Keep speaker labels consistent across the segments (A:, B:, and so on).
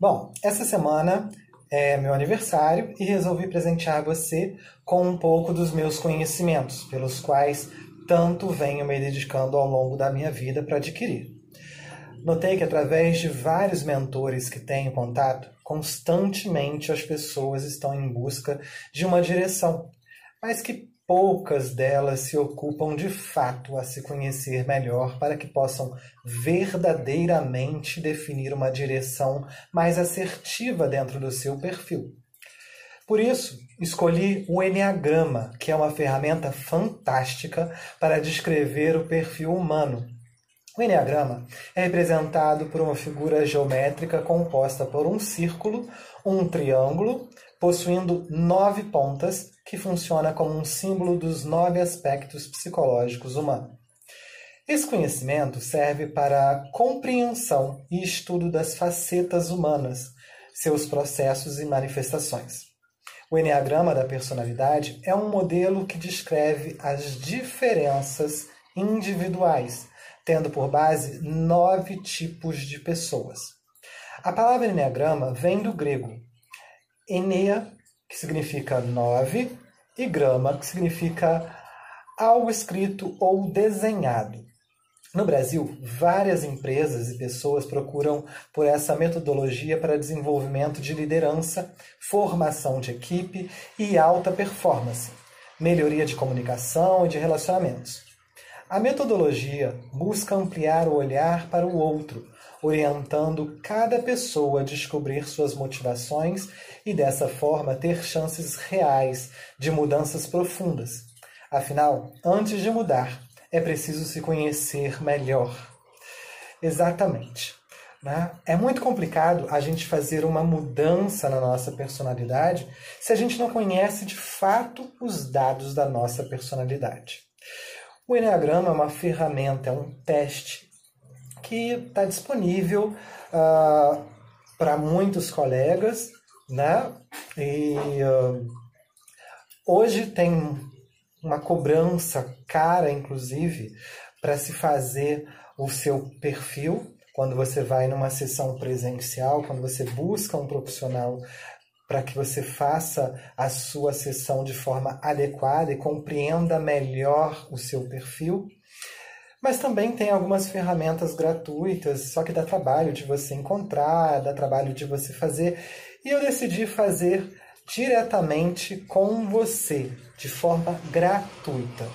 A: Bom, essa semana é meu aniversário e resolvi presentear você com um pouco dos meus conhecimentos, pelos quais tanto venho me dedicando ao longo da minha vida para adquirir. Notei que através de vários mentores que tenho contato, constantemente as pessoas estão em busca de uma direção, mas que poucas delas se ocupam de fato a se conhecer melhor para que possam verdadeiramente definir uma direção mais assertiva dentro do seu perfil. Por isso, escolhi o Enneagrama, que é uma ferramenta fantástica para descrever o perfil humano. O Enneagrama é representado por uma figura geométrica composta por um círculo, um triângulo, possuindo nove pontas, que funciona como um símbolo dos nove aspectos psicológicos humanos. Esse conhecimento serve para a compreensão e estudo das facetas humanas, seus processos e manifestações. O Enneagrama da personalidade é um modelo que descreve as diferenças individuais, tendo por base nove tipos de pessoas. A palavra Enneagrama vem do grego Enea, que significa nove, e grama, que significa algo escrito ou desenhado. No Brasil, várias empresas e pessoas procuram por essa metodologia para desenvolvimento de liderança, formação de equipe e alta performance, melhoria de comunicação e de relacionamentos. A metodologia busca ampliar o olhar para o outro, orientando cada pessoa a descobrir suas motivações e dessa forma ter chances reais de mudanças profundas. Afinal, antes de mudar, é preciso se conhecer melhor. Exatamente. Né? É muito complicado a gente fazer uma mudança na nossa personalidade se a gente não conhece de fato os dados da nossa personalidade. O Enneagrama é uma ferramenta, é um teste que está disponível uh, para muitos colegas, né? E uh, hoje tem uma cobrança cara, inclusive, para se fazer o seu perfil quando você vai numa sessão presencial, quando você busca um profissional para que você faça a sua sessão de forma adequada e compreenda melhor o seu perfil. Mas também tem algumas ferramentas gratuitas, só que dá trabalho de você encontrar, dá trabalho de você fazer. E eu decidi fazer diretamente com você, de forma gratuita.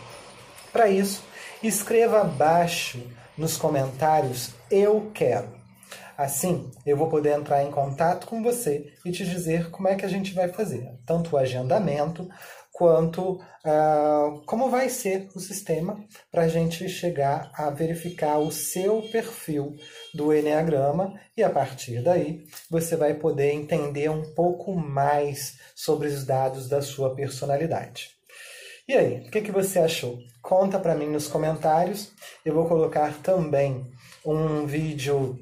A: Para isso, escreva abaixo nos comentários Eu quero. Assim, eu vou poder entrar em contato com você e te dizer como é que a gente vai fazer, tanto o agendamento quanto uh, como vai ser o sistema para a gente chegar a verificar o seu perfil do Enneagrama e a partir daí você vai poder entender um pouco mais sobre os dados da sua personalidade. E aí, o que, que você achou? Conta para mim nos comentários. Eu vou colocar também um vídeo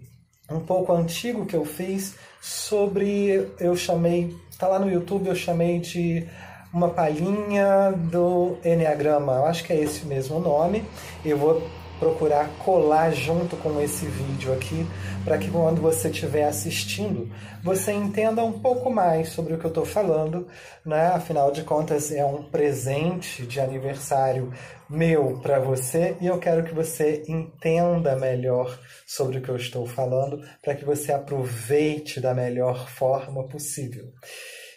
A: um pouco antigo que eu fiz sobre eu chamei, tá lá no YouTube, eu chamei de uma palhinha do Enneagrama. Eu acho que é esse mesmo nome. Eu vou procurar colar junto com esse vídeo aqui, para que quando você estiver assistindo, você entenda um pouco mais sobre o que eu estou falando, né? Afinal de contas, é um presente de aniversário meu para você e eu quero que você entenda melhor sobre o que eu estou falando, para que você aproveite da melhor forma possível.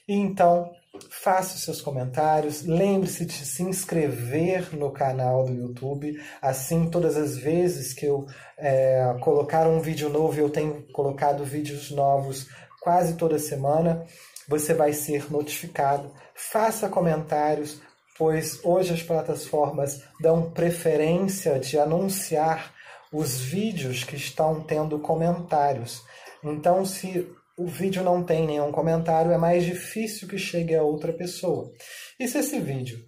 A: Então, faça os seus comentários, lembre-se de se inscrever no canal do YouTube, assim todas as vezes que eu é, colocar um vídeo novo, eu tenho colocado vídeos novos quase toda semana, você vai ser notificado. Faça comentários, pois hoje as plataformas dão preferência de anunciar os vídeos que estão tendo comentários. Então, se o vídeo não tem nenhum comentário, é mais difícil que chegue a outra pessoa. E se esse vídeo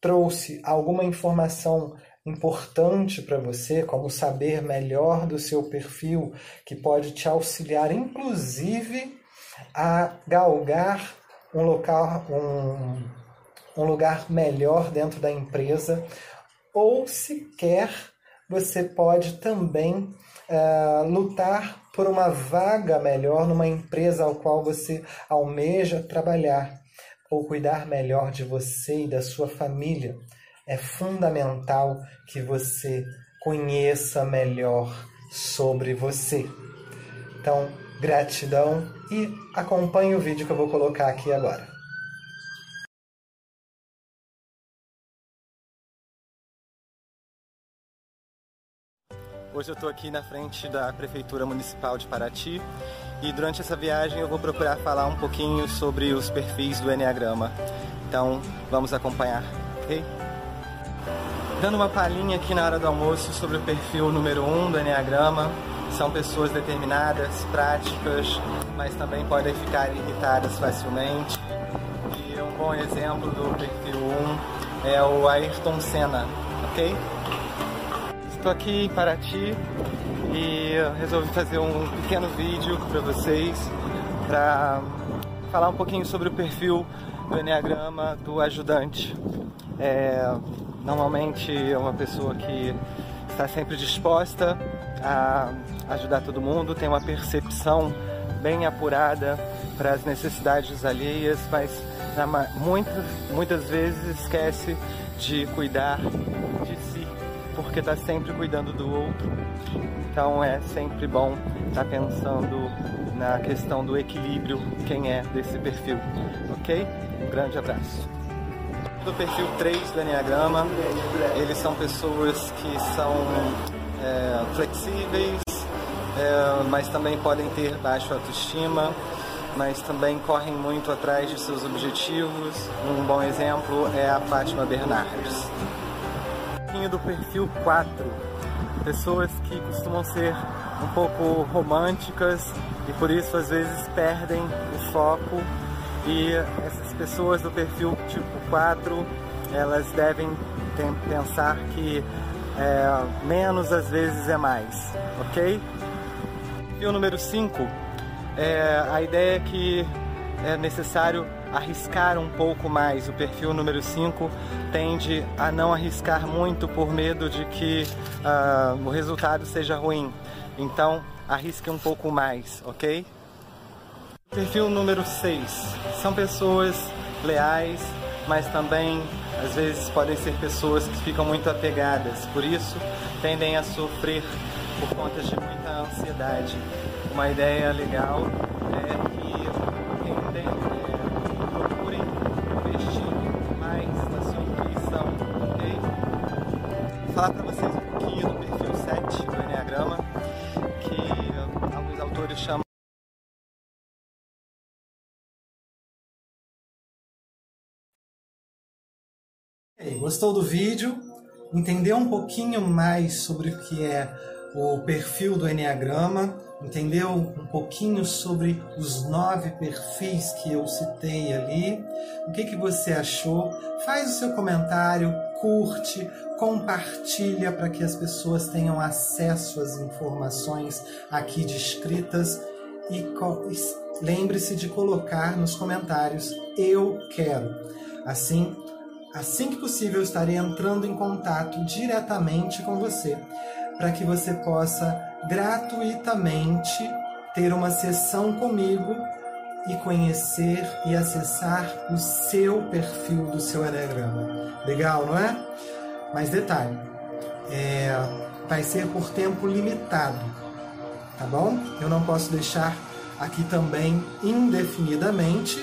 A: trouxe alguma informação importante para você, como saber melhor do seu perfil, que pode te auxiliar, inclusive, a galgar um local, um, um lugar melhor dentro da empresa, ou sequer você pode também uh, lutar por uma vaga melhor numa empresa ao qual você almeja trabalhar ou cuidar melhor de você e da sua família. É fundamental que você conheça melhor sobre você. Então, gratidão e acompanhe o vídeo que eu vou colocar aqui agora.
B: Hoje eu estou aqui na frente da Prefeitura Municipal de Paraty e durante essa viagem eu vou procurar falar um pouquinho sobre os perfis do Enneagrama. Então vamos acompanhar, ok? Dando uma palhinha aqui na hora do almoço sobre o perfil número 1 um do Enneagrama. São pessoas determinadas, práticas, mas também podem ficar irritadas facilmente. E um bom exemplo do perfil 1 é o Ayrton Senna, ok? Estou aqui em Paraty e resolvi fazer um pequeno vídeo para vocês para falar um pouquinho sobre o perfil do Enneagrama do ajudante. É, normalmente é uma pessoa que está sempre disposta a ajudar todo mundo, tem uma percepção bem apurada para as necessidades alheias, mas muitas, muitas vezes esquece de cuidar porque está sempre cuidando do outro. Então é sempre bom estar tá pensando na questão do equilíbrio, quem é desse perfil, ok? Um grande abraço. Do perfil 3 do Enneagrama, eles são pessoas que são é, flexíveis, é, mas também podem ter baixa autoestima, mas também correm muito atrás de seus objetivos. Um bom exemplo é a Fátima Bernardes pouquinho do perfil 4. Pessoas que costumam ser um pouco românticas e por isso às vezes perdem o foco. E essas pessoas do perfil tipo 4, elas devem pensar que é, menos às vezes é mais, ok? E o número 5, é, a ideia é que é necessário arriscar um pouco mais. O perfil número 5 tende a não arriscar muito por medo de que uh, o resultado seja ruim. Então, arrisque um pouco mais, ok? Perfil número 6 são pessoas leais, mas também às vezes podem ser pessoas que ficam muito apegadas, por isso tendem a sofrer por conta de muita ansiedade. Uma ideia legal autores chamam
A: Gostou do vídeo? Entendeu um pouquinho mais sobre o que é o perfil do Enneagrama? Entendeu um pouquinho sobre os nove perfis que eu citei ali? O que, que você achou? Faz o seu comentário, curte, compartilha para que as pessoas tenham acesso às informações aqui descritas e lembre-se de colocar nos comentários eu quero. Assim, assim que possível estarei entrando em contato diretamente com você para que você possa gratuitamente ter uma sessão comigo e conhecer e acessar o seu perfil do seu Enneagrama. Legal, não é? Mas detalhe, é, vai ser por tempo limitado, tá bom? Eu não posso deixar aqui também indefinidamente.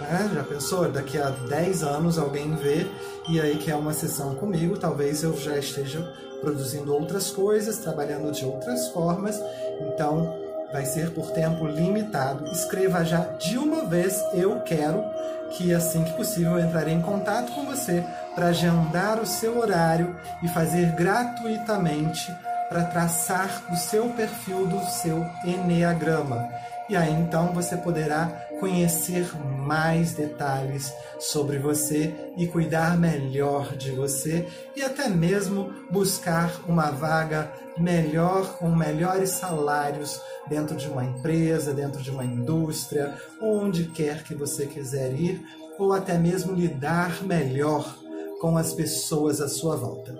A: Né? Já pensou? Daqui a 10 anos alguém vê e aí quer uma sessão comigo, talvez eu já esteja produzindo outras coisas, trabalhando de outras formas. Então, vai ser por tempo limitado. Escreva já de uma vez eu quero que assim que possível eu entrarei em contato com você para agendar o seu horário e fazer gratuitamente para traçar o seu perfil do seu Enneagrama. E aí então você poderá conhecer mais detalhes sobre você e cuidar melhor de você e até mesmo buscar uma vaga melhor com melhores salários dentro de uma empresa, dentro de uma indústria, onde quer que você quiser ir, ou até mesmo lidar melhor com as pessoas à sua volta.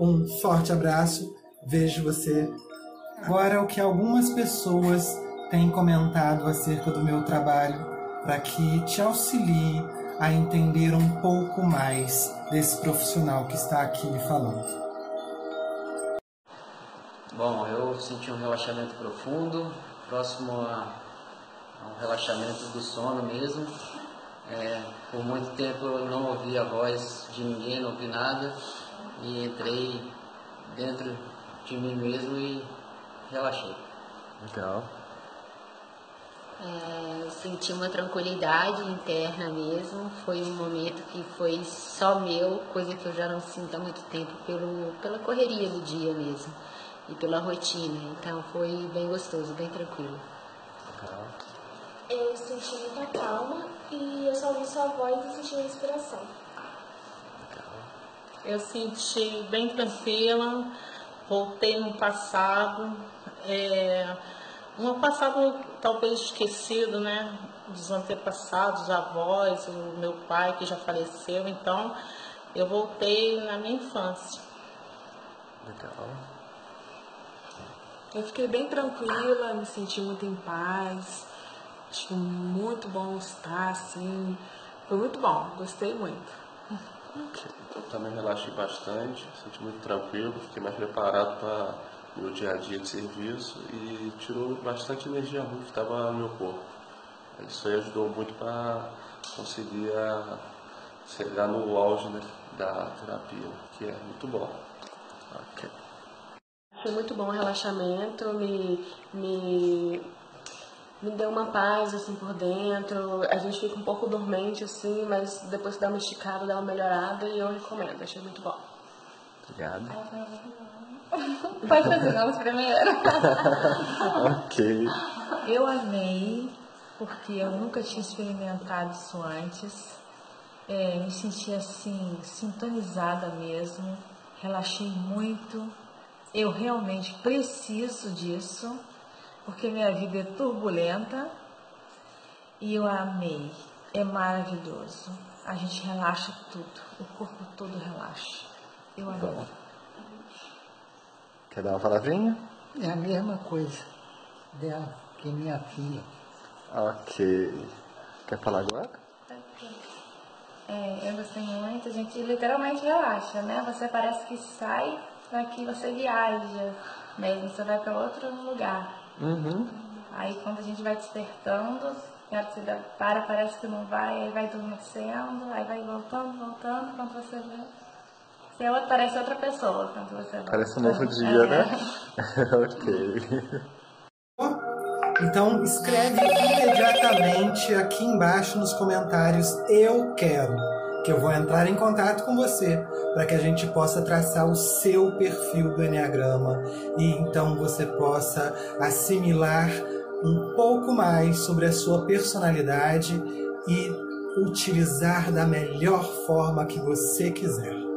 A: Um forte abraço. Vejo você. Agora, o que algumas pessoas têm comentado acerca do meu trabalho para que te auxilie a entender um pouco mais desse profissional que está aqui me falando.
C: Bom, eu senti um relaxamento profundo, próximo a, um relaxamento do sono mesmo. É, por muito tempo eu não ouvi a voz de ninguém, não ouvi nada e entrei dentro de mim mesmo e relaxei.
B: Legal.
D: É, eu senti uma tranquilidade interna mesmo. Foi um momento que foi só meu, coisa que eu já não sinto há muito tempo pelo, pela correria do dia mesmo e pela rotina. Então foi bem gostoso, bem tranquilo.
E: Eu senti muita calma e eu só ouvi sua voz e senti a inspiração.
F: Eu senti bem tranquila, voltei no passado, é, um passado talvez esquecido, né? Dos antepassados, avós, o meu pai que já faleceu, então eu voltei na minha infância.
B: Legal.
G: Eu fiquei bem tranquila, me senti muito em paz. Acho muito bom estar assim. Foi muito bom, gostei muito.
H: Eu também relaxei bastante, senti muito tranquilo, fiquei mais preparado para o meu dia a dia de serviço e tirou bastante energia ruim que estava no meu corpo. Isso aí ajudou muito para conseguir a, chegar no auge né, da terapia, que é muito bom.
B: Ok.
G: Foi muito bom o relaxamento, me, me, me deu uma paz assim por dentro. A gente fica um pouco dormente assim, mas depois que dá uma esticada, dá uma melhorada e eu recomendo, achei muito bom.
B: Obrigado.
I: Pode fazer vamos primeiro.
B: ok.
I: Eu amei, porque eu nunca tinha experimentado isso antes. É, me senti assim, sintonizada mesmo. Relaxei muito. Eu realmente preciso disso, porque minha vida é turbulenta. E eu amei. É maravilhoso. A gente relaxa tudo. O corpo todo relaxa. Eu amei.
B: Bom. Quer dar uma palavrinha?
J: É a mesma coisa dela que minha filha.
B: Ok. Quer falar agora?
I: É, eu gostei muito, a gente literalmente relaxa, né? Você parece que sai daqui, você viaja mesmo, você vai para outro lugar.
B: Uhum.
I: Aí quando a gente vai despertando, na hora que você para, parece que não vai, aí vai adormecendo, aí vai voltando, voltando, quando você vê. Outra, parece outra pessoa quando você vai.
B: Parece um novo dia,
I: É.
B: né? ok.
A: Então escreve imediatamente aqui embaixo nos comentários eu quero, que eu vou entrar em contato com você para que a gente possa traçar o seu perfil do Enneagrama e então você possa assimilar um pouco mais sobre a sua personalidade e utilizar da melhor forma que você quiser.